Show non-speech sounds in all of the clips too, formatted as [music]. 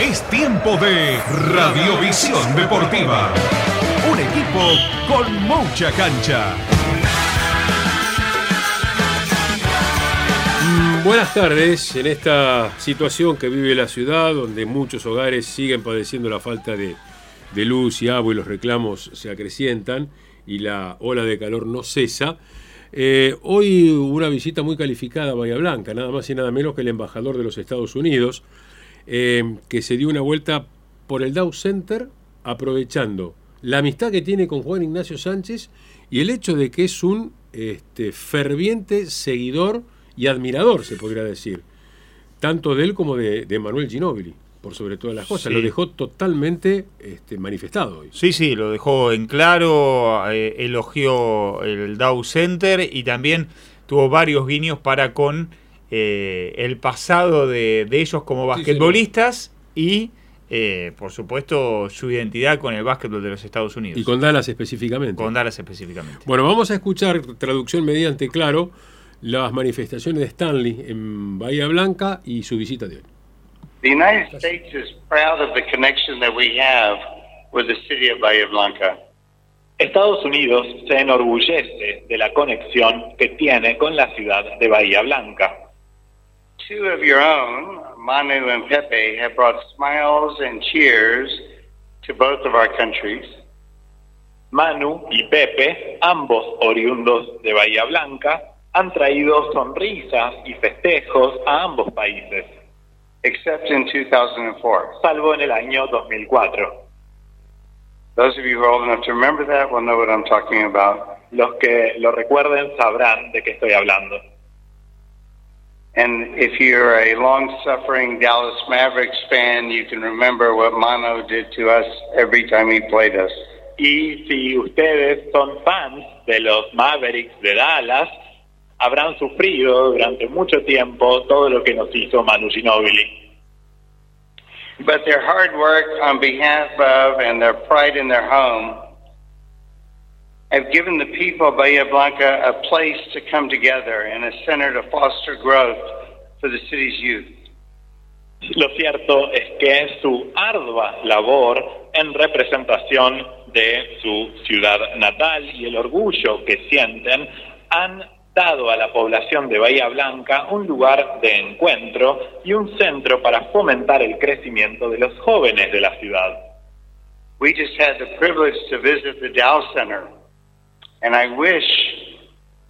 Es tiempo de Radiovisión Deportiva. Un equipo con mucha cancha. Mm, buenas tardes. En esta situación que vive la ciudad, donde muchos hogares siguen padeciendo la falta de, luz y agua y los reclamos se acrecientan y la ola de calor no cesa, eh, hoy una visita muy calificada a Bahía Blanca, nada más y nada menos que el embajador de los Estados Unidos, eh, que se dio una vuelta por el Dow Center aprovechando la amistad que tiene con Juan Ignacio Sánchez y el hecho de que es un este, ferviente seguidor y admirador, se podría decir, tanto de él como de, de Manuel Ginóbili por sobre todas las cosas. Lo dejó totalmente este, manifestado hoy. Sí, sí, lo dejó en claro, eh, elogió el Dow Center y también tuvo varios guiños para con eh, el pasado de, ellos como basquetbolistas y, eh, por supuesto, su identidad con el básquetbol de los Estados Unidos. Y con Dallas específicamente. Con Dallas específicamente. Bueno, vamos a escuchar traducción mediante claro las manifestaciones de Stanley en Bahía Blanca y su visita de hoy. The United States is proud of the connection that we have with the city of Bahía Blanca. Estados Unidos se enorgullece de la conexión que tiene con la ciudad de Bahía Blanca. Two of your own, Manu and Pepe, have brought smiles and cheers to both of our countries. Manu y Pepe, ambos oriundos de Bahía Blanca, han traído sonrisas y festejos a ambos países except in 2004. Salvo en el año 2004. Those of you who are old enough to remember that will know what I'm talking about. Los que lo recuerden sabrán de qué estoy hablando. And if you're a long-suffering Dallas Mavericks fan, you can remember what Mano did to us every time he played us. Y si ustedes son fans de los Mavericks de Dallas, habrán sufrido durante mucho tiempo todo lo que nos hizo Manu Ginobili. But their hard work on behalf of and their pride in their home have given the people of Bahia Blanca a place to come together and a center to foster growth for the city's youth. Lo cierto es que su ardua labor en representación de su ciudad natal y el orgullo que sienten han dado a la población de Bahía Blanca un lugar de encuentro y un centro para fomentar el crecimiento de los jóvenes de la ciudad. We just had the privilege to visit the Dow Center, and I wish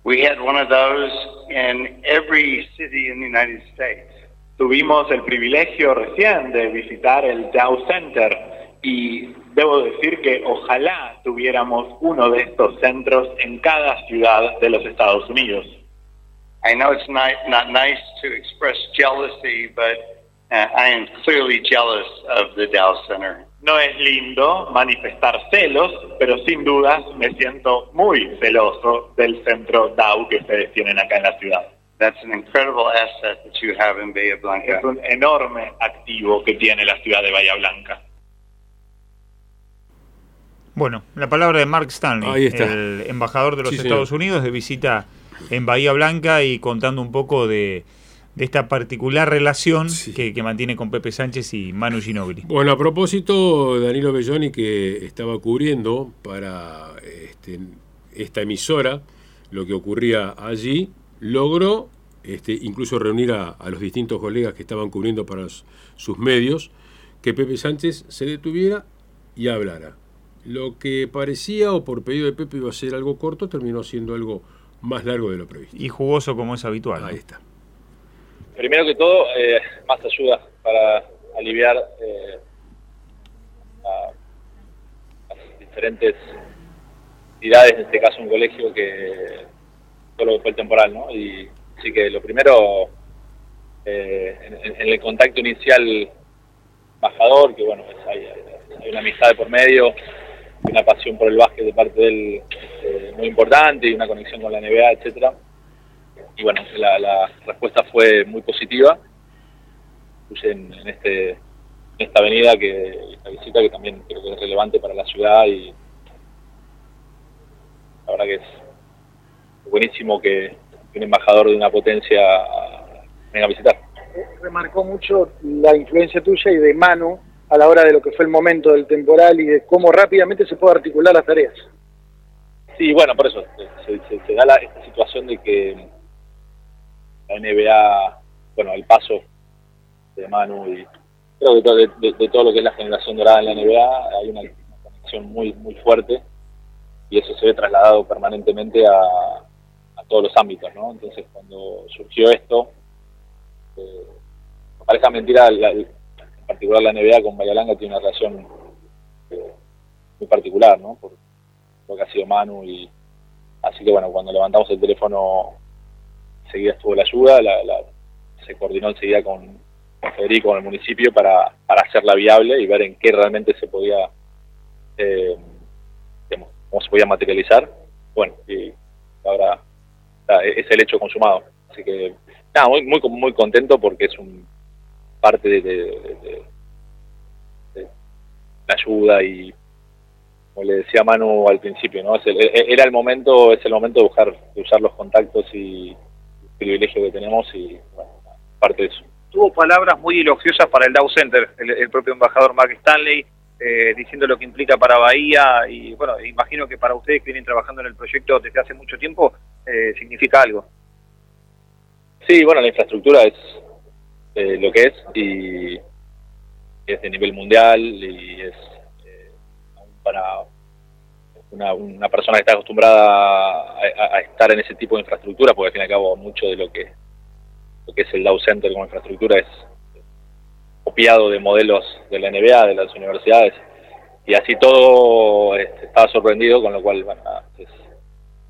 we had one of those in every city in the United States. Tuvimos el privilegio recién de visitar el Dow Center y debo decir que ojalá tuviéramos uno de estos centros en cada ciudad de los Estados Unidos. I know it's not, not nice to express jealousy, but uh, I am clearly jealous of the Dow Center. No es lindo manifestar celos, pero sin dudas me siento muy celoso del centro Dow que ustedes tienen acá en la ciudad. That's an incredible asset that you have in Bahía Blanca. Es un enorme activo que tiene la ciudad de Bahía Blanca. Bueno, la palabra de Mark Stanley, el embajador de los Estados Unidos, de visita en Bahía Blanca y contando un poco de, esta particular relación que, mantiene con Pepe Sánchez y Manu Ginobili. Bueno, a propósito, Danilo Belloni, que estaba cubriendo para este, esta emisora lo que ocurría allí, logró este, incluso reunir a, los distintos colegas que estaban cubriendo para sus medios, que Pepe Sánchez se detuviera y hablara. Lo que parecía o por pedido de Pepe iba a ser algo corto, terminó siendo algo más largo de lo previsto. Y jugoso como es habitual. Ahí está. Primero que todo, eh, más ayuda para aliviar eh, las diferentes entidades, en este caso un colegio que solo fue el temporal, ¿no? Y así que lo primero, eh, en, el contacto inicial, embajador, que bueno, hay, hay una amistad de por medio, una pasión por el básquet de parte de él este, muy importante y una conexión con la NBA, etcétera. Y bueno, la, respuesta fue muy positiva. Puse en, este, esta avenida, que esta visita que también creo que es relevante para la ciudad y la verdad que es buenísimo que un embajador de una potencia venga a visitar. remarcó mucho la influencia tuya y de Manu a la hora de lo que fue el momento del temporal y de cómo rápidamente se puede articular las tareas. Sí, bueno, por eso se, da la, esta situación de que la NBA, bueno, el paso de Manu y creo que de, todo lo que es la generación dorada en la NBA hay una, conexión muy muy fuerte y eso se ve trasladado permanentemente a, todos los ámbitos, ¿no? Entonces cuando surgió esto, eh, parece mentira, en particular la NBA con Bahía tiene una relación eh, muy particular, ¿no? Por lo que ha sido Manu y así que bueno, cuando levantamos el teléfono enseguida estuvo la ayuda, se coordinó enseguida con, Federico, con el municipio, para, para hacerla viable y ver en qué realmente se podía, eh, cómo se podía materializar. Bueno, y ahora es el hecho consumado. Así que, nada, muy, muy, muy contento porque es un parte de, la ayuda y como le decía Manu al principio, ¿no? Es era el momento, es el momento de buscar, de usar los contactos y privilegio que tenemos y bueno, parte de eso. Tuvo palabras muy elogiosas para el Dow Center, el, propio embajador Mark Stanley, eh, diciendo lo que implica para Bahía y bueno, imagino que para ustedes que vienen trabajando en el proyecto desde hace mucho tiempo, eh, significa algo. Sí, bueno, la infraestructura es eh, lo que es y es de nivel mundial y es para una, persona que está acostumbrada a, estar en ese tipo de infraestructura, porque al fin y al cabo mucho de lo que, lo que es el Dow Center como infraestructura es copiado de modelos de la NBA, de las universidades, y así todo este, estaba sorprendido, con lo cual, bueno,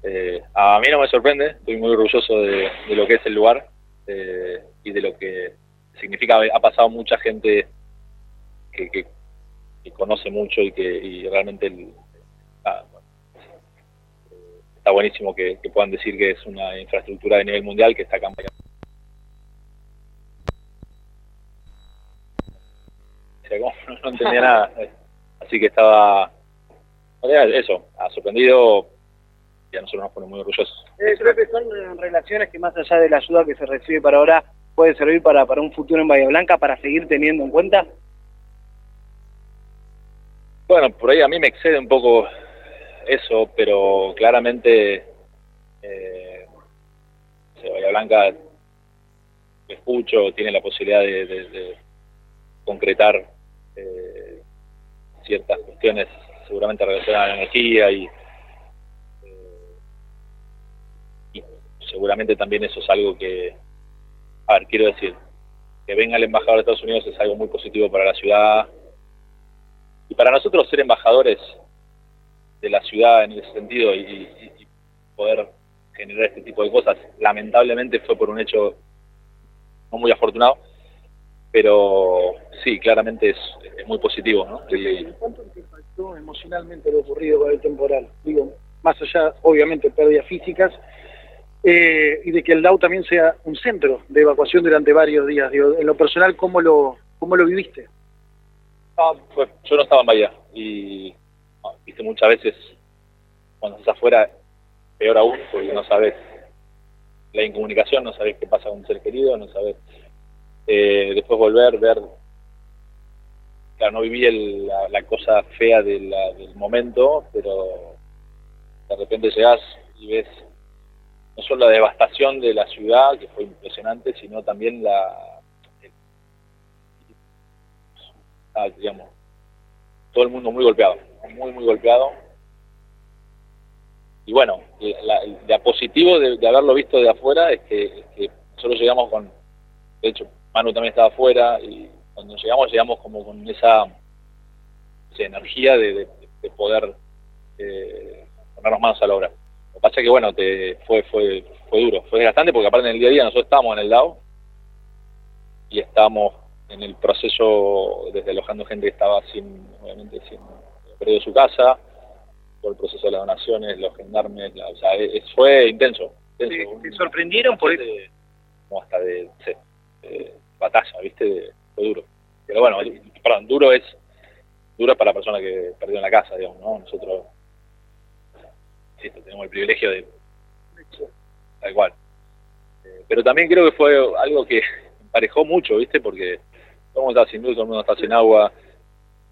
eh, a mí no me sorprende, estoy muy orgulloso de, lo que es el lugar eh, y de lo que significa, ha pasado mucha gente que, que, conoce mucho y que y realmente el, está buenísimo que, puedan decir que es una infraestructura de nivel mundial que está cambiando. No, entendía nada, [laughs] así que estaba, eso, ha sorprendido y a nosotros nos pone muy orgullosos. Eh, creo que son relaciones que más allá de la ayuda que se recibe para ahora, puede servir para, para un futuro en Bahía Blanca, para seguir teniendo en cuenta. Bueno, por ahí a mí me excede un poco eso, pero claramente eh, Bahía Blanca escucho, tiene la posibilidad de, concretar eh, ciertas cuestiones seguramente relacionadas a la energía y, eh, y seguramente también eso es algo que, a ver, quiero decir, que venga el embajador de Estados Unidos es algo muy positivo para la ciudad. Y para nosotros ser embajadores de la ciudad en ese sentido y, poder generar este tipo de cosas. Lamentablemente fue por un hecho no muy afortunado, pero sí, claramente es, muy positivo. ¿no? ¿Cuánto te impactó emocionalmente lo ocurrido con el temporal? Digo, más allá, obviamente, pérdidas físicas, eh, y de que el DAO también sea un centro de evacuación durante varios días. Digo, en lo personal, ¿cómo lo, cómo lo viviste? Ah, pues yo no estaba en Bahía y viste, muchas veces cuando estás afuera, peor aún, porque no sabes la incomunicación, no sabes qué pasa con un ser querido, no sabes eh, después volver, ver, claro, no viví la, cosa fea del momento, pero de repente llegas y ves no solo la devastación de la ciudad, que fue impresionante, sino también la, ah, digamos, todo el mundo muy golpeado muy, muy golpeado. Y bueno, la, positivo de, haberlo visto de afuera es que, solo llegamos con, de hecho, Manu también estaba afuera y cuando llegamos, llegamos como con esa, energía de, poder eh, ponernos manos a la obra. Lo que pasa es que, bueno, te, fue, fue, fue duro, fue desgastante porque aparte en el día a día nosotros estábamos en el lado y estábamos en el proceso desde alojando gente que estaba sin, obviamente, sin perdió su casa por el proceso de las donaciones, los gendarmes, o sea, fue intenso. ¿Te sorprendieron por eso? Como hasta de, batalla, ¿viste? fue duro. Pero bueno, perdón, duro es duro para la persona que perdió en la casa, digamos, ¿no? Nosotros tenemos el privilegio de... Tal cual. Eh, pero también creo que fue algo que emparejó mucho, ¿viste? Porque todo el mundo está sin luz, todo el mundo está sin agua.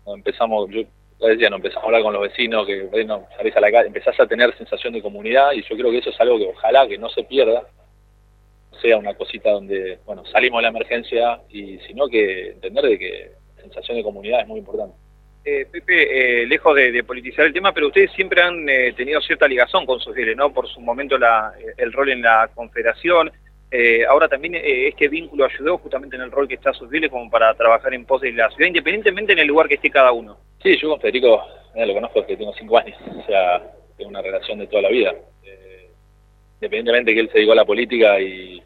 Empezamos, yo decía, no empezamos a hablar con los vecinos, que bueno, salís a la calle, empezás a tener sensación de comunidad y yo creo que eso es algo que ojalá que no se pierda, sea una cosita donde, bueno, salimos de la emergencia y sino que entender de que sensación de comunidad es muy importante. Eh, Pepe, eh, lejos de, politizar el tema, pero ustedes siempre han eh, tenido cierta ligación con sus ¿no? Por su momento la, el rol en la confederación. ahora también este vínculo ayudó justamente en el rol que está Susdile como para trabajar en pos de la ciudad, independientemente en el lugar que esté cada uno. Sí, yo con Federico lo conozco desde que tengo cinco años, o sea, tengo una relación de toda la vida. independientemente que él se dedicó a la política y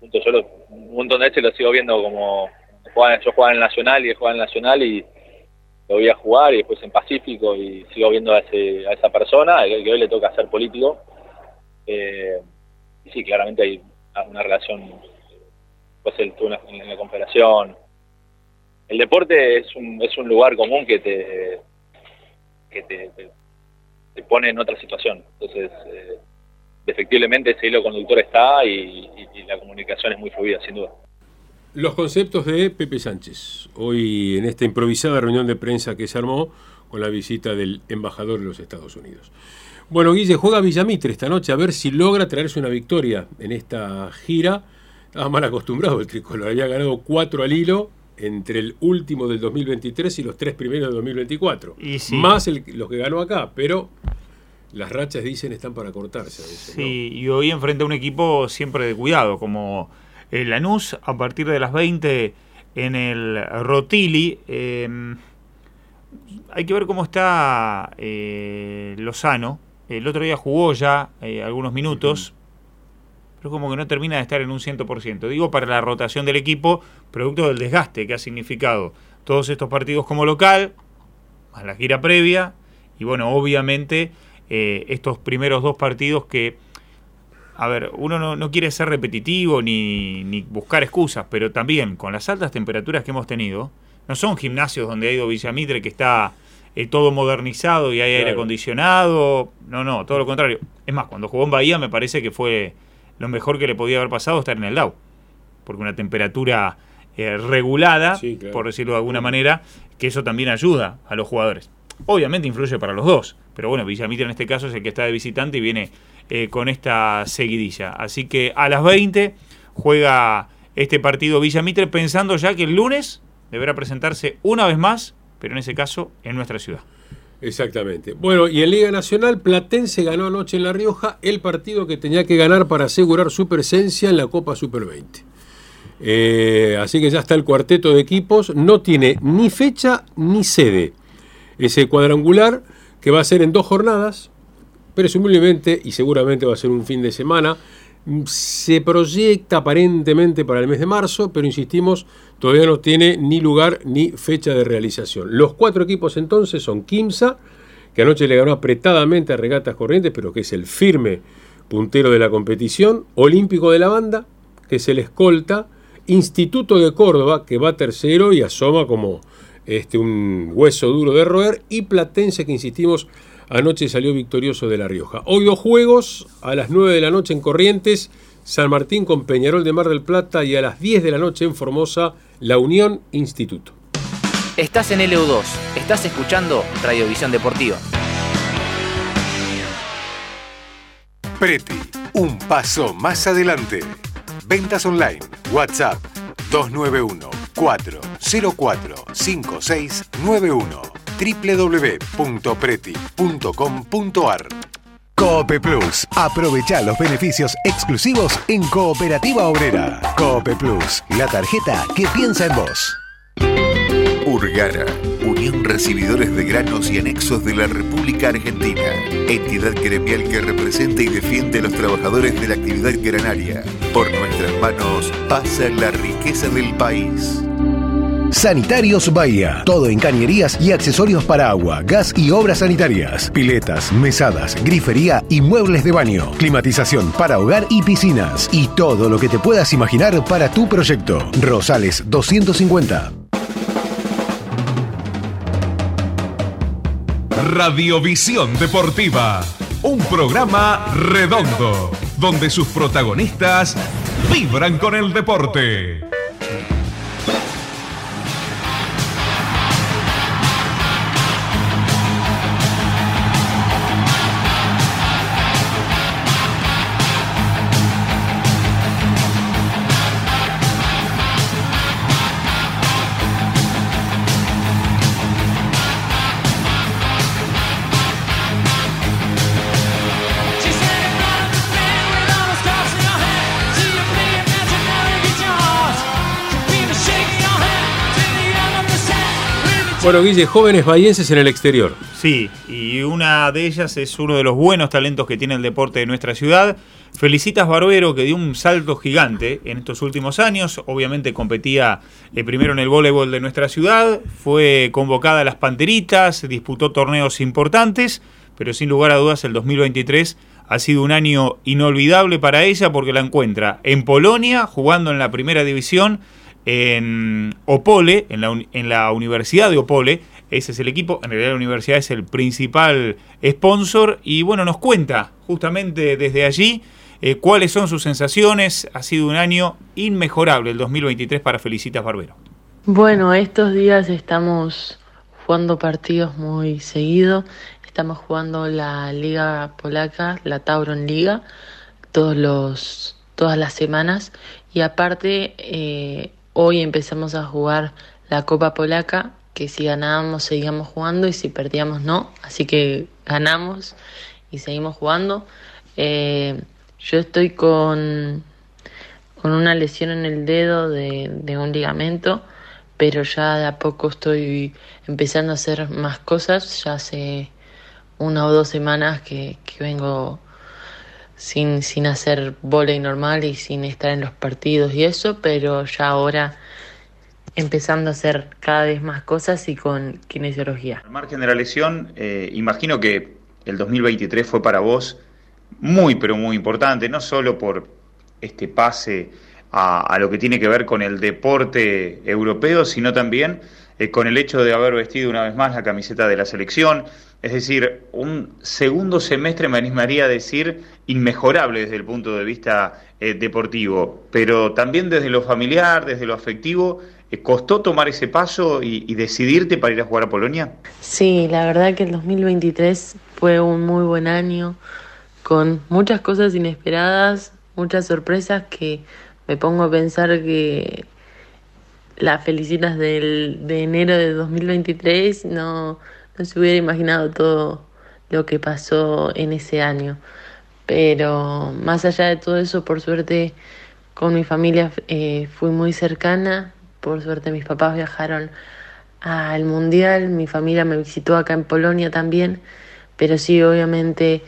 junto yo un montón de veces lo sigo viendo como yo jugaba en Nacional y él jugaba en Nacional y lo voy a jugar y después en Pacífico y sigo viendo a, ese, a esa persona, que hoy le toca ser político. Eh, y sí, claramente hay una relación, pues él estuvo en la, Confederación. El deporte es un, es un lugar común que te, pone en otra situación. Entonces, eh, efectivamente ese hilo conductor está y la comunicación es muy fluida, sin duda. Los conceptos de Pepe Sánchez, hoy en esta improvisada reunión de prensa que se armó con la visita del embajador de los Estados Unidos. Bueno, Guille juega Villamitre esta noche a ver si logra traerse una victoria en esta gira. Estaba mal acostumbrado el tricolor, había ganado cuatro al hilo entre el último del 2023 y los tres primeros del 2024. Más el, los que ganó acá, pero las rachas dicen están para cortarse. sí, y hoy enfrenta a un equipo siempre de cuidado, como el Lanús a partir de las 20 en el Rotili. Em, hay que ver cómo está eh, Lozano. El otro día jugó ya eh, algunos minutos, pero como que no termina de estar en un 100%. Digo, para la rotación del equipo, producto del desgaste que ha significado todos estos partidos como local, más la gira previa, y bueno, obviamente eh, estos primeros dos partidos que a ver, uno no, quiere ser repetitivo ni, buscar excusas, pero también con las altas temperaturas que hemos tenido, no son gimnasios donde ha ido Villamitre que está eh, todo modernizado y hay aire acondicionado, no, no, todo lo contrario. Es más, cuando jugó en Bahía me parece que fue lo mejor que le podía haber pasado estar en el DAO, porque una temperatura eh, regulada, por decirlo de alguna manera, que eso también ayuda a los jugadores. Obviamente influye para los dos, pero bueno, Villamitre en este caso es el que está de visitante y viene eh, con esta seguidilla. Así que a las 20 juega este partido Villamitre pensando ya que el lunes deberá presentarse una vez más, pero en ese caso en nuestra ciudad. Exactamente. Bueno, y en Liga Nacional, Platense ganó anoche en La Rioja el partido que tenía que ganar para asegurar su presencia en la Copa Super 20. Eh, así que ya está el cuarteto de equipos, no tiene ni fecha ni sede. Ese cuadrangular que va a ser en dos jornadas, presumiblemente y seguramente va a ser un fin de semana. Se proyecta aparentemente para el mes de marzo, pero insistimos, todavía no tiene ni lugar ni fecha de realización. Los cuatro equipos entonces son Kimsa, que anoche le ganó apretadamente a Regatas Corrientes, pero que es el firme puntero de la competición, Olímpico de la Banda, que es el escolta, Instituto de Córdoba, que va tercero y asoma como este, un hueso duro de roer, y Platense, que insistimos, Anoche salió victorioso de La Rioja. Hoy dos juegos, a las 9 de la noche en Corrientes, San Martín con Peñarol de Mar del Plata y a las 10 de la noche en Formosa, La Unión Instituto. Estás en LU2, estás escuchando Radiovisión Deportiva. Preti, un paso más adelante. Ventas online, WhatsApp 291 404 5691 www.preti.com.ar Coope Plus. Aprovecha los beneficios exclusivos en Cooperativa Obrera. Coope Plus, la tarjeta que piensa en vos. Urgara, Unión Recibidores de Granos y Anexos de la República Argentina. Entidad gremial que representa y defiende a los trabajadores de la actividad granaria. Por nuestras manos pasa la riqueza del país. Sanitarios Bahía. Todo en cañerías y accesorios para agua, gas y obras sanitarias. Piletas, mesadas, grifería y muebles de baño. Climatización para hogar y piscinas. Y todo lo que te puedas imaginar para tu proyecto. Rosales 250. Radiovisión Deportiva. Un programa redondo, donde sus protagonistas vibran con el deporte. Bueno, Guille, jóvenes bahienses en el exterior. Sí, y una de ellas es uno de los buenos talentos que tiene el deporte de nuestra ciudad. Felicitas Barbero, que dio un salto gigante en estos últimos años. Obviamente competía eh, primero en el voleibol de nuestra ciudad, fue convocada a las Panteritas, disputó torneos importantes, pero sin lugar a dudas el 2023 ha sido un año inolvidable para ella porque la encuentra en Polonia, jugando en la primera división en Opole, en la, en la Universidad de Opole. Ese es el equipo, en realidad la universidad es el principal sponsor y bueno, nos cuenta justamente desde allí eh, cuáles son sus sensaciones. Ha sido un año inmejorable el 2023 para Felicitas Barbero. Bueno, estos días estamos jugando partidos muy seguido. Estamos jugando la Liga Polaca, la Tauron Liga, todos los, todas las semanas. Y aparte, eh, Hoy empezamos a jugar la Copa Polaca, que si ganábamos seguíamos jugando y si perdíamos no, así que ganamos y seguimos jugando. Eh, yo estoy con, con una lesión en el dedo de, un ligamento, pero ya de a poco estoy empezando a hacer más cosas. Ya hace una o dos semanas que, que vengo sin, sin hacer volei normal y sin estar en los partidos y eso, pero ya ahora empezando a hacer cada vez más cosas y con kinesiología. Al margen de la lesión, eh, imagino que el 2023 fue para vos muy, pero muy importante, no solo por este pase a, lo que tiene que ver con el deporte europeo, sino también eh, con el hecho de haber vestido una vez más la camiseta de la selección, es decir, un segundo semestre me animaría a decir inmejorable desde el punto de vista eh, deportivo, pero también desde lo familiar, desde lo afectivo, eh, ¿costó tomar ese paso y, y, decidirte para ir a jugar a Polonia? Sí, la verdad que el 2023 fue un muy buen año, con muchas cosas inesperadas, muchas sorpresas que me pongo a pensar que las felicitas del, de enero de 2023 no no se hubiera imaginado todo lo que pasó en ese año. Pero más allá de todo eso, por suerte con mi familia eh, fui muy cercana. Por suerte mis papás viajaron al Mundial, mi familia me visitó acá en Polonia también. Pero sí, obviamente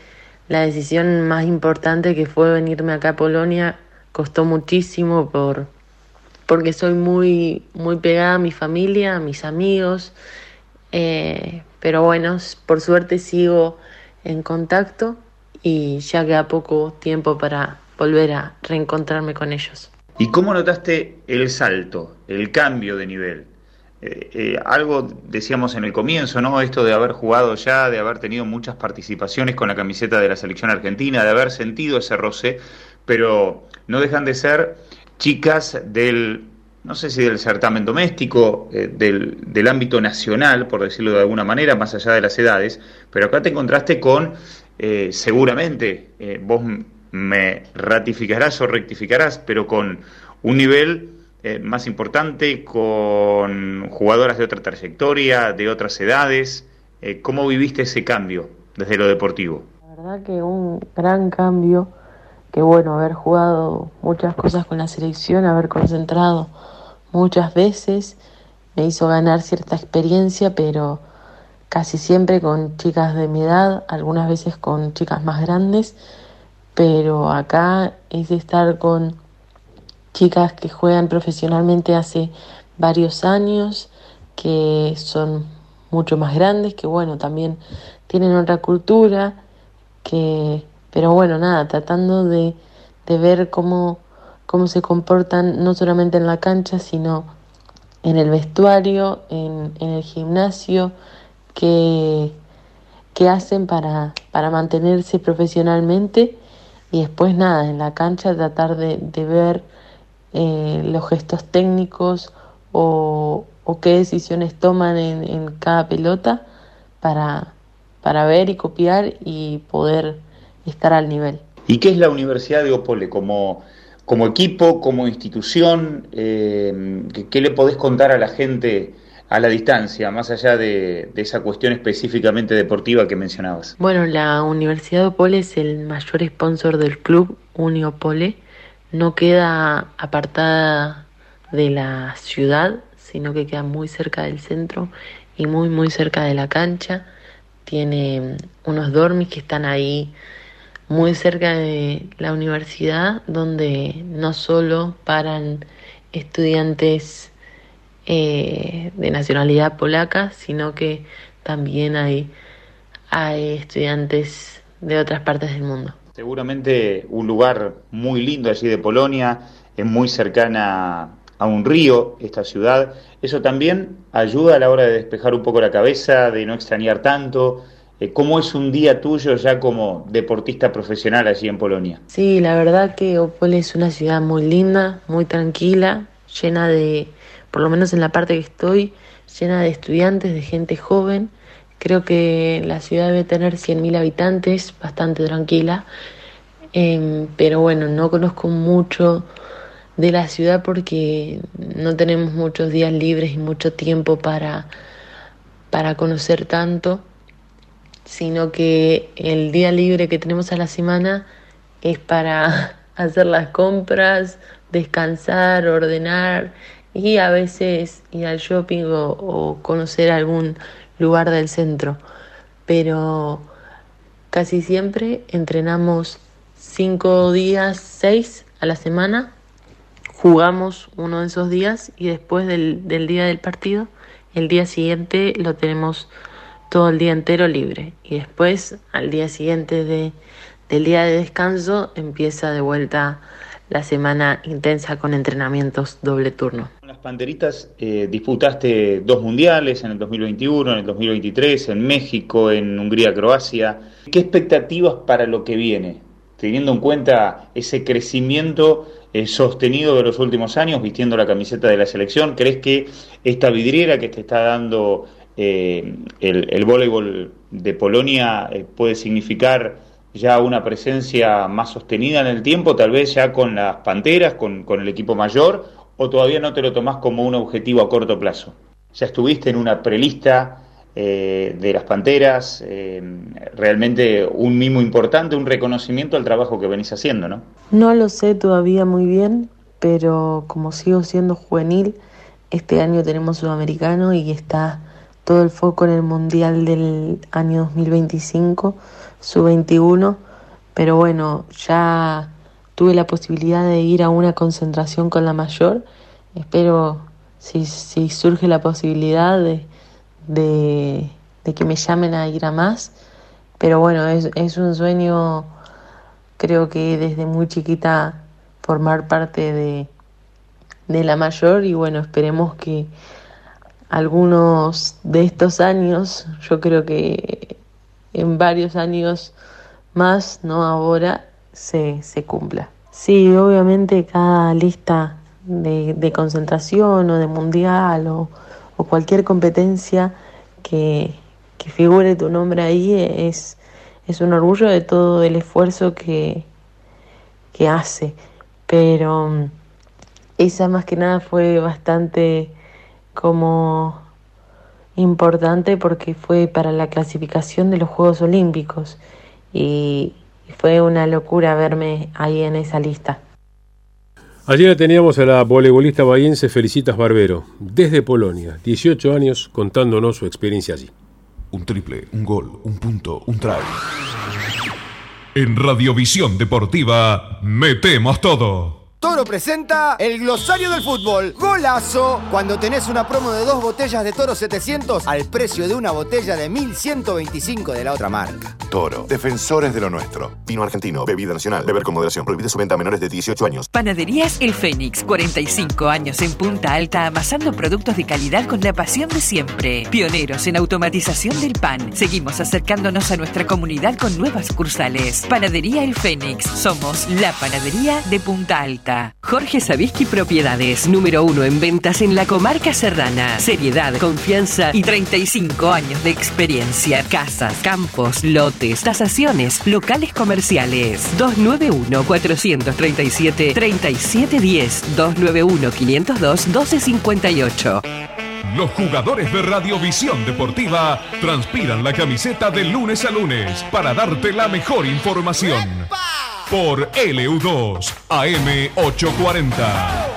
la decisión más importante que fue venirme acá a Polonia costó muchísimo por porque soy muy muy pegada a mi familia, a mis amigos, eh, pero bueno, por suerte sigo en contacto y ya queda poco tiempo para volver a reencontrarme con ellos. ¿Y cómo notaste el salto, el cambio de nivel? Eh, eh, algo decíamos en el comienzo, ¿no? Esto de haber jugado ya, de haber tenido muchas participaciones con la camiseta de la selección argentina, de haber sentido ese roce, pero no dejan de ser chicas del no sé si del certamen doméstico, eh, del, ámbito nacional, por decirlo de alguna manera, más allá de las edades, pero acá te encontraste con, eh, seguramente, eh, vos me ratificarás o rectificarás, pero con un nivel más importante, con jugadoras de otra trayectoria, de otras edades. ¿Cómo viviste ese cambio desde lo deportivo? La verdad que un gran cambio, que bueno, haber jugado muchas cosas con la selección, haber concentrado muchas veces me hizo ganar cierta experiencia, pero casi siempre con chicas de mi edad, algunas veces con chicas más grandes, pero acá es estar con chicas que juegan profesionalmente hace varios años, que son mucho más grandes, que bueno, también tienen otra cultura, que, pero bueno, nada, tratando de, de ver cómo cómo se comportan no solamente en la cancha, sino en el vestuario, en, el gimnasio, qué, hacen para, para mantenerse profesionalmente y después nada, en la cancha tratar de, ver eh, los gestos técnicos o, qué decisiones toman en, cada pelota para, para ver y copiar y poder estar al nivel. ¿Y qué es la Universidad de Opole como, como equipo, como institución? Eh, ¿Qué le podés contar a la gente a la distancia, más allá de, esa cuestión específicamente deportiva que mencionabas? Bueno, la Universidad Opole es el mayor sponsor del club Uniopole. No queda apartada de la ciudad, sino que queda muy cerca del centro y muy muy cerca de la cancha. Tiene unos dormis que están ahí muy cerca de la universidad, donde no solo paran estudiantes eh, de nacionalidad polaca, sino que también hay, hay estudiantes de otras partes del mundo. Seguramente un lugar muy lindo allí de Polonia, es muy cercana a un río esta ciudad. Eso también ayuda a la hora de despejar un poco la cabeza, de no extrañar tanto. Eh, ¿Cómo es un día tuyo ya como deportista profesional allí en Polonia? Sí, la verdad que Opole es una ciudad muy linda, muy tranquila, llena de, por lo menos en la parte que estoy, llena de estudiantes, de gente joven. Creo que la ciudad debe tener 100.000 habitantes, bastante tranquila. Em, pero bueno, no conozco mucho de la ciudad porque no tenemos muchos días libres y mucho tiempo para, para conocer tanto, sino que el día libre que tenemos a la semana es para [laughs] hacer las compras, descansar, ordenar y a veces ir al shopping o, conocer algún lugar del centro. Pero casi siempre entrenamos cinco días, seis a la semana, jugamos uno de esos días y después del, del día del partido, el día siguiente lo tenemos todo el día entero libre. Y después, al día siguiente de, del día de descanso, empieza de vuelta la semana intensa con entrenamientos doble turno. Las Panteritas eh, disputaste dos mundiales en el 2021, en el 2023, en México, en Hungría, Croacia. ¿Qué expectativas para lo que viene? Teniendo en cuenta ese crecimiento eh, sostenido de los últimos años, vistiendo la camiseta de la selección, ¿crees que esta vidriera que te está dando eh, el, voleibol de Polonia puede significar ya una presencia más sostenida en el tiempo, tal vez ya con las Panteras, con, el equipo mayor, o todavía no te lo tomás como un objetivo a corto plazo? Ya estuviste en una prelista eh, de las Panteras, eh, realmente un mimo importante, un reconocimiento al trabajo que venís haciendo, ¿no? No lo sé todavía muy bien, pero como sigo siendo juvenil, este año tenemos sudamericano y está todo el foco en el Mundial del año 2025 su 21, pero bueno, ya tuve la posibilidad de ir a una concentración con la mayor. Espero, si, surge la posibilidad de, de, que me llamen a ir a más. Pero bueno, es, es un sueño, creo que desde muy chiquita, formar parte de, de la mayor y bueno, esperemos que algunos de estos años, yo creo que en varios años más, no ahora, se, se cumpla. Sí, obviamente cada lista de, concentración o de mundial o, cualquier competencia que, figure tu nombre ahí es, es un orgullo de todo el esfuerzo que, que hace. Pero mm, esa más que nada fue bastante como importante porque fue para la clasificación de los Juegos Olímpicos y fue una locura verme ahí en esa lista. Ayer teníamos a la voleibolista bahiense Felicitas Barbero, desde Polonia, 18 años, contándonos su experiencia allí. Un triple, un gol, un punto, un try. En Radiovisión Deportiva, metemos todo. Toro presenta el glosario del fútbol. ¡Golazo! Cuando tenés una promo de dos botellas de Toro 700 al precio de una botella de 1125 de la otra marca. Toro, defensores de lo nuestro. Vino argentino, bebida nacional, beber con moderación. Prohibide su venta a menores de 18 años. Panaderías El Fénix, 45 años en Punta Alta, amasando productos de calidad con la pasión de siempre. Pioneros en automatización del pan. Seguimos acercándonos a nuestra comunidad con nuevas sucursales. Panadería El Fénix. Somos la panadería de Punta Alta. Jorge Sabisky Propiedades, número uno en ventas en la comarca serrana. Seriedad, confianza y 35 años de experiencia. Casas, campos, lotes, tasaciones, locales comerciales. 291-437-3710. 291-502-1258. Los jugadores de Radiovisión Deportiva transpiran la camiseta de lunes a lunes para darte la mejor información por LU2 AM840.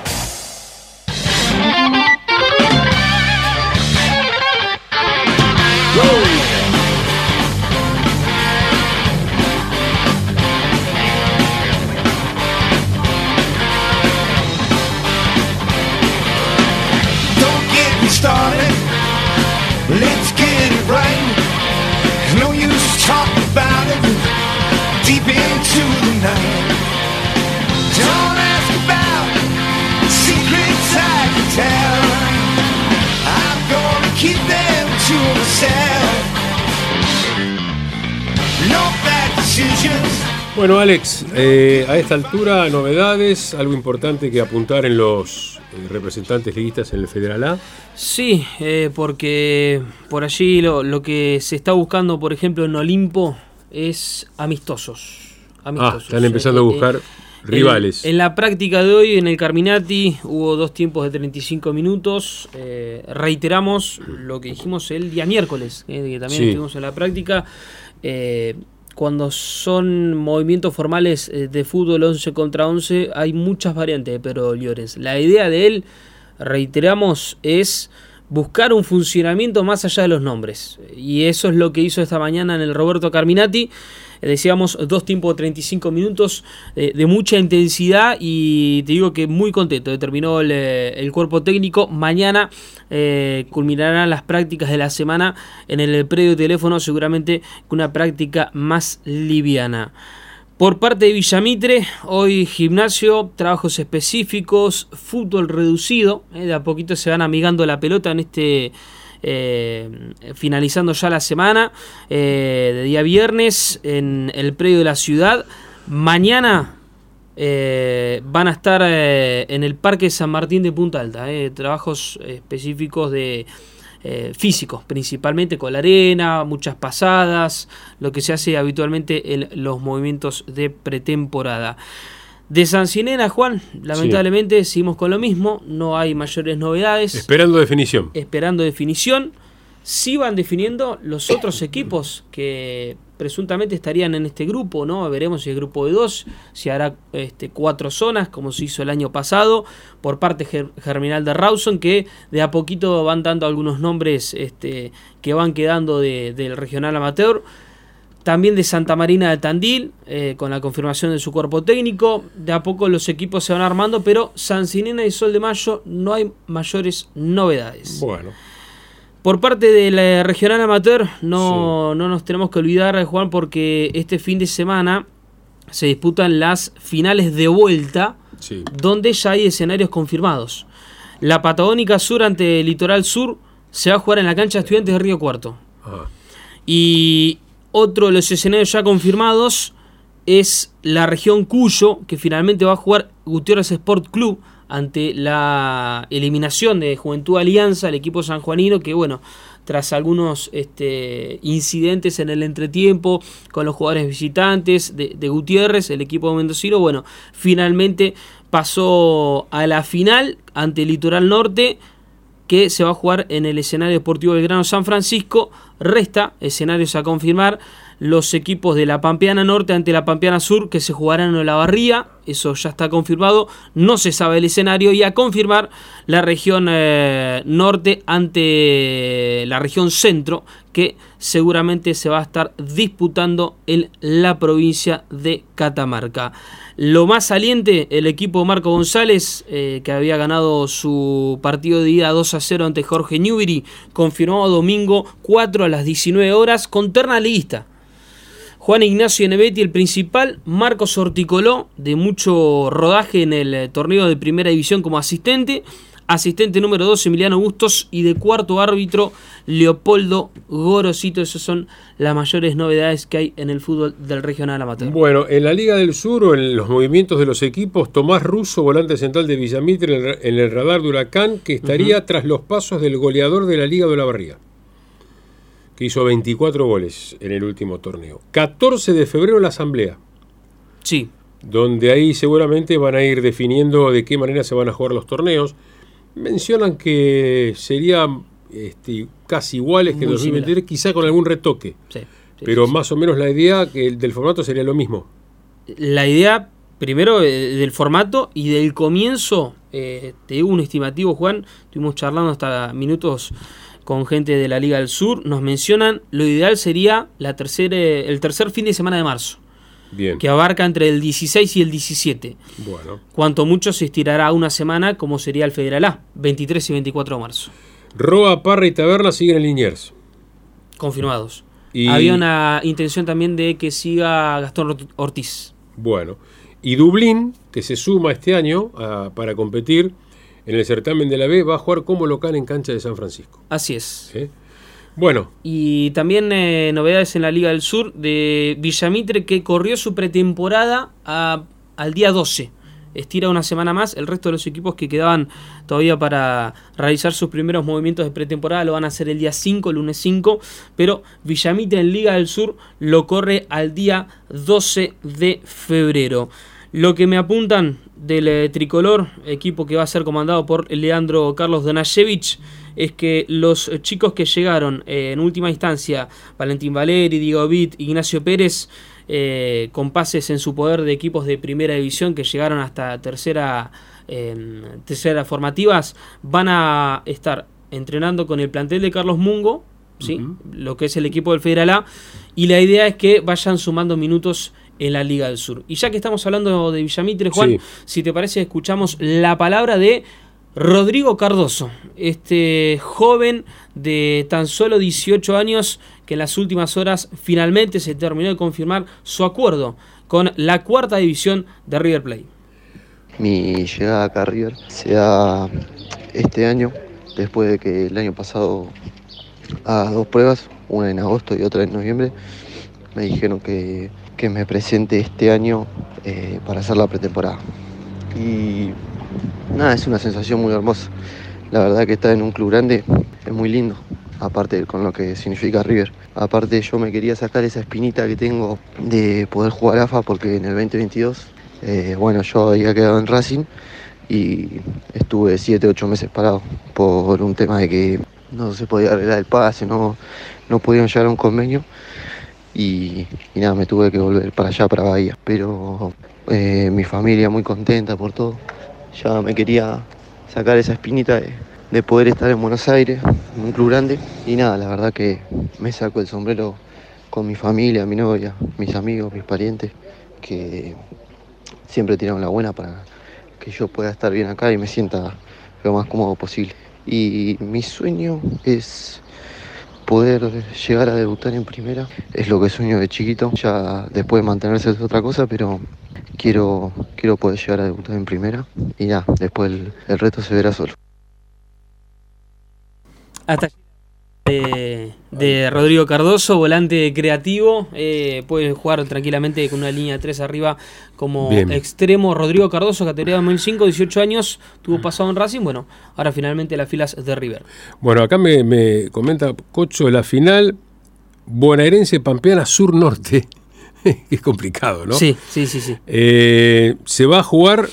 Don't Deep into the night. Don't ask about secrets I can tell. I'm gonna keep them to myself. No bad decisions. Bueno, Alex, eh, a esta altura, novedades, algo importante que apuntar en los eh, representantes liguistas en el Federal A. Sí, eh, porque por allí lo, lo que se está buscando, por ejemplo, en Olimpo es amistosos. Ah, amistosos. están empezando a Eh, buscar eh, rivales. En, en la práctica de hoy, en el Carminati, hubo dos tiempos de 35 minutos. Eh, reiteramos lo que dijimos el día miércoles, eh, que también Sí. estuvimos en la práctica. Cuando son movimientos formales de fútbol 11 contra 11, hay muchas variantes de Pedro Llores. La idea de él, reiteramos, es buscar un funcionamiento más allá de los nombres. Y eso es lo que hizo esta mañana en el Roberto Carminati. Eh, Decíamos dos tiempos de 35 minutos eh, de mucha intensidad y te digo que muy contento. Terminó el, eh, el cuerpo técnico. Mañana culminarán las prácticas de la semana en el predio de teléfono, seguramente con una práctica más liviana. Por parte de Villamitre, hoy gimnasio, trabajos específicos, fútbol reducido. eh, de a poquito se van amigando la pelota en este. eh, finalizando ya la semana. eh, de día viernes en el predio de la ciudad. Mañana van a estar en el Parque San Martín de Punta Alta. trabajos específicos de eh, físicos, principalmente con la arena, muchas pasadas, lo que se hace habitualmente en los movimientos de pretemporada. De San Sinena, Juan, lamentablemente seguimos con lo mismo, no hay mayores novedades Esperando definición. esperando definición. Sí van definiendo los otros equipos que presuntamente estarían en este grupo, ¿no? Veremos si el grupo de dos, si hará este, cuatro zonas, como se hizo el año pasado, por parte ger- germinal de Rawson, que de a poquito van dando algunos nombres este, que van quedando de- del regional amateur. También de Santa Marina de Tandil, eh, con la confirmación de su cuerpo técnico. De a poco los equipos se van armando, pero San Sinena y Sol de Mayo no hay mayores novedades. Bueno. Por parte del eh, regional amateur, no, no nos tenemos que olvidar, Juan, porque este fin de semana se disputan las finales de vuelta, Sí. donde ya hay escenarios confirmados. La Patagónica Sur ante el Litoral Sur se va a jugar en la cancha de Estudiantes de Río Cuarto. Ah. Y otro de los escenarios ya confirmados es la región Cuyo, que finalmente va a jugar Gutiérrez Sport Club ante la eliminación de Juventud Alianza, el equipo sanjuanino, que bueno, tras algunos este, incidentes en el entretiempo con los jugadores visitantes de, de Gutiérrez, el equipo mendocino, bueno, finalmente pasó a la final ante el Litoral Norte, que se va a jugar en el escenario deportivo Belgrano San Francisco. Resta escenarios a confirmar. Los equipos de la Pampeana Norte ante la Pampeana Sur que se jugarán en la Barría, eso ya está confirmado, no se sabe el escenario y a confirmar la región eh, norte ante la región centro que seguramente se va a estar disputando en la provincia de Catamarca. Lo más saliente, el equipo Marco González, eh, que había ganado su partido de ida 2 a 0 ante Jorge Newbery, confirmó domingo 4 a las 19 horas con terna liguista. Juan Ignacio Nevetti, el principal, Marcos Horticoló, de mucho rodaje en el eh, torneo de primera división como asistente, asistente número 2 Emiliano Bustos y de cuarto árbitro Leopoldo Gorosito. Esas son las mayores novedades que hay en el fútbol del regional amateur. Bueno, en la Liga del Sur o en los movimientos de los equipos, Tomás Russo, volante central de Villamitre en el radar de Huracán, que estaría tras los pasos del goleador de la Liga de la Barría, que hizo 24 goles en el último torneo. 14 de febrero la asamblea. Sí. Donde ahí seguramente van a ir definiendo de qué manera se van a jugar los torneos. Mencionan que sería este, casi iguales que en Muy 2023, quizá con algún retoque. Sí, sí, pero sí, más o menos la idea que el del formato sería lo mismo. La idea, primero, eh, del formato y del comienzo, eh, te digo un estimativo, Juan, estuvimos charlando hasta minutos con gente de la Liga del Sur, nos mencionan, lo ideal sería la tercera, el tercer fin de semana de marzo, Bien. que abarca entre el 16 y el 17. Bueno. Cuanto mucho se estirará una semana, como sería el Federal A, 23 y 24 de marzo. Roa, Parra y Taberna siguen en Liniers. Confirmados. Y- Había una intención también de que siga Gastón Ort- Ortiz. Bueno. Y Dublín, que se suma este año a- para competir en el certamen de la B, va a jugar como local en cancha de San Francisco. Así es. Bueno, Y también eh, novedades en la Liga del Sur de Villamitre que corrió su pretemporada a- al día 12. Estira una semana más. El resto de los equipos que quedaban todavía para realizar sus primeros movimientos de pretemporada lo van a hacer el día 5, lunes 5. Pero Villamitre en Liga del Sur lo corre al día 12 de febrero. Lo que me apuntan del eh, tricolor, equipo que va a ser comandado por Leandro Carlos Donashevich, es que los chicos que llegaron eh, en última instancia, Valentín Valeri, Diego Vitt, Ignacio Pérez, eh, con pases en su poder de equipos de primera división que llegaron hasta tercera, eh, tercera formativas, van a estar entrenando con el plantel de Carlos Mungo, ¿sí? lo que es el equipo del Federal A, y la idea es que vayan sumando minutos en la Liga del Sur. Y ya que estamos hablando de Villamitre, Juan, Sí. si te parece, escuchamos la palabra de Rodrigo Cardoso, este joven de tan solo 18 años que en las últimas horas finalmente se terminó de confirmar su acuerdo con la cuarta división de River Plate. Mi llegada acá a River se da este año, después de que el año pasado haga dos pruebas, una en agosto y otra en noviembre. Me dijeron que, que me presente este año eh, para hacer la pretemporada. Y nada, es una sensación muy hermosa. La verdad que estar en un club grande es muy lindo, aparte con lo que significa River. Aparte yo me quería sacar esa espinita que tengo de poder jugar AFA porque en el 2022 eh, bueno, yo había quedado en Racing y estuve 7, 8 meses parado por un tema de que no se podía arreglar el pase, no, no podían llegar a un convenio y, nada, me tuve que volver para allá, para Bahía. Pero eh, mi familia muy contenta por todo. Ya me quería sacar esa espinita de, de poder estar en Buenos Aires, en un club grande. Y nada, la verdad que me saco el sombrero con mi familia, mi novia, mis amigos, mis parientes, que siempre tiraron la buena para que yo pueda estar bien acá y me sienta lo más cómodo posible. Y mi sueño es poder llegar a debutar en primera. Es lo que sueño de chiquito. Ya después de mantenerse es otra cosa, pero quiero, quiero poder llegar a debutar en primera. Y ya, después el, el resto se verá solo. Hasta de, de Rodrigo Cardoso, volante creativo, eh, puede jugar tranquilamente con una línea 3 arriba como Bien. extremo. Rodrigo Cardoso, categoría 2005, 18 años, tuvo pasado en Racing, bueno, ahora finalmente las filas de River. bueno, acá me, me comenta Cocho la final bonaerense Pampeana Sur-Norte. [laughs] es complicado, ¿no? Sí, sí, sí, sí. Eh, se va a jugar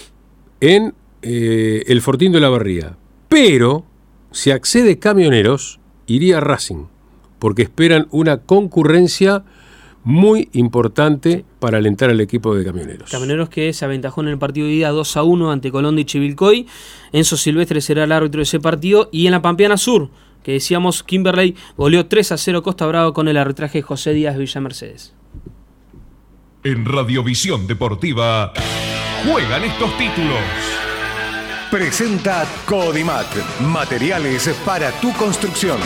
en eh, el Fortín de la Barría. Pero, si accede camioneros, iría a Racing, porque esperan una concurrencia muy importante para alentar al equipo de camioneros. Camioneros que se aventajó en el partido de ida 2 a 1 ante Colón y Chivilcoy. Enzo Silvestre será el árbitro de ese partido. Y en la Pampeana Sur, que decíamos, Kimberley goleó 3 a 0 Costa Bravo con el arbitraje José Díaz Villa Mercedes. En Radiovisión Deportiva juegan estos títulos. Presenta Codimat, materiales para tu construcción.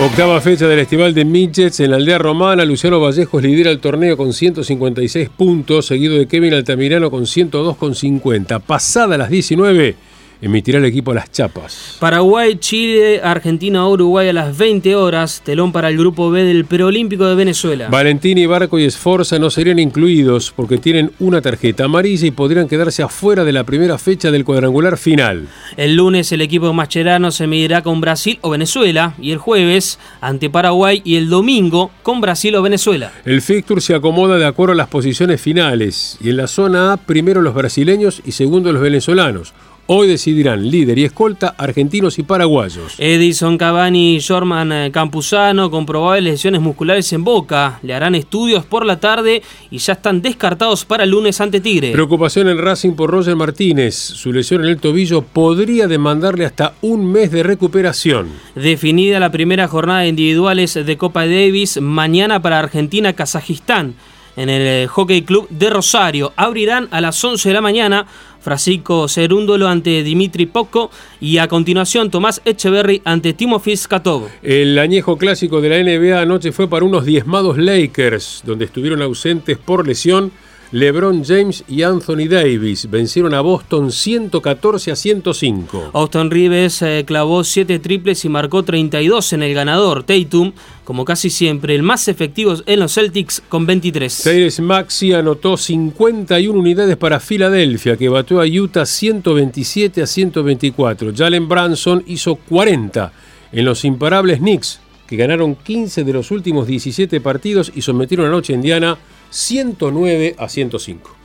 Octava fecha del Estival de Midgets en la aldea romana. Luciano Vallejos lidera el torneo con 156 puntos, seguido de Kevin Altamirano con 102,50. Pasada las 19, emitirá el equipo Las Chapas. Paraguay, Chile, Argentina, Uruguay a las 20 horas. Telón para el grupo B del Preolímpico de Venezuela. Valentini, Barco y Esforza no serían incluidos porque tienen una tarjeta amarilla y podrían quedarse afuera de la primera fecha del cuadrangular final. El lunes el equipo mascherano se medirá con Brasil o Venezuela y el jueves ante Paraguay y el domingo con Brasil o Venezuela. El fixture se acomoda de acuerdo a las posiciones finales y en la zona A primero los brasileños y segundo los venezolanos. Hoy decidirán líder y escolta argentinos y paraguayos. Edison Cavani y Jorman eh, Campuzano con probables lesiones musculares en boca. Le harán estudios por la tarde y ya están descartados para el lunes ante Tigre. Preocupación en Racing por Roger Martínez. Su lesión en el tobillo podría demandarle hasta un mes de recuperación. Definida la primera jornada de individuales de Copa Davis mañana para Argentina-Kazajistán. En el eh, Hockey Club de Rosario abrirán a las 11 de la mañana Francisco Cerúndolo ante Dimitri Poco y a continuación Tomás Echeverry ante Timofis Skatov. El añejo clásico de la NBA anoche fue para unos diezmados Lakers, donde estuvieron ausentes por lesión LeBron James y Anthony Davis. Vencieron a Boston 114 a 105. Austin Reeves eh, clavó 7 triples y marcó 32 en el ganador. Tatum, como casi siempre, el más efectivo en los Celtics con 23. Tyrese Maxi anotó 51 unidades para Filadelfia, que batió a Utah 127 a 124. Jalen Branson hizo 40 en los imparables Knicks, que ganaron 15 de los últimos 17 partidos y sometieron anoche a Indiana 109 a 105.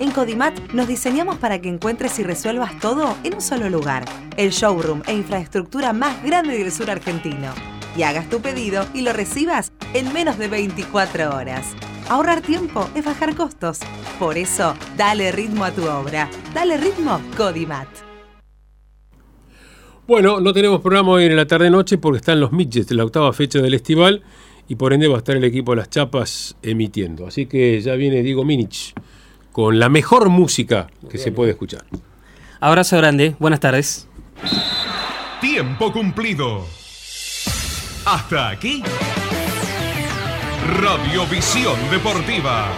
En Codimat nos diseñamos para que encuentres y resuelvas todo en un solo lugar. El showroom e infraestructura más grande del sur argentino. Y hagas tu pedido y lo recibas en menos de 24 horas. Ahorrar tiempo es bajar costos. Por eso, dale ritmo a tu obra. Dale ritmo Codimat. Bueno, no tenemos programa hoy en la tarde-noche porque están los midgets la octava fecha del estival y por ende va a estar el equipo de Las Chapas emitiendo. Así que ya viene Diego Minich con la mejor música que se puede escuchar. Abrazo grande, buenas tardes. Tiempo cumplido. Hasta aquí. Radiovisión Deportiva.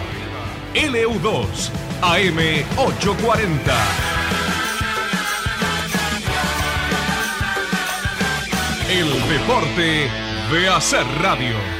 LU2 AM 840. El deporte de hacer radio.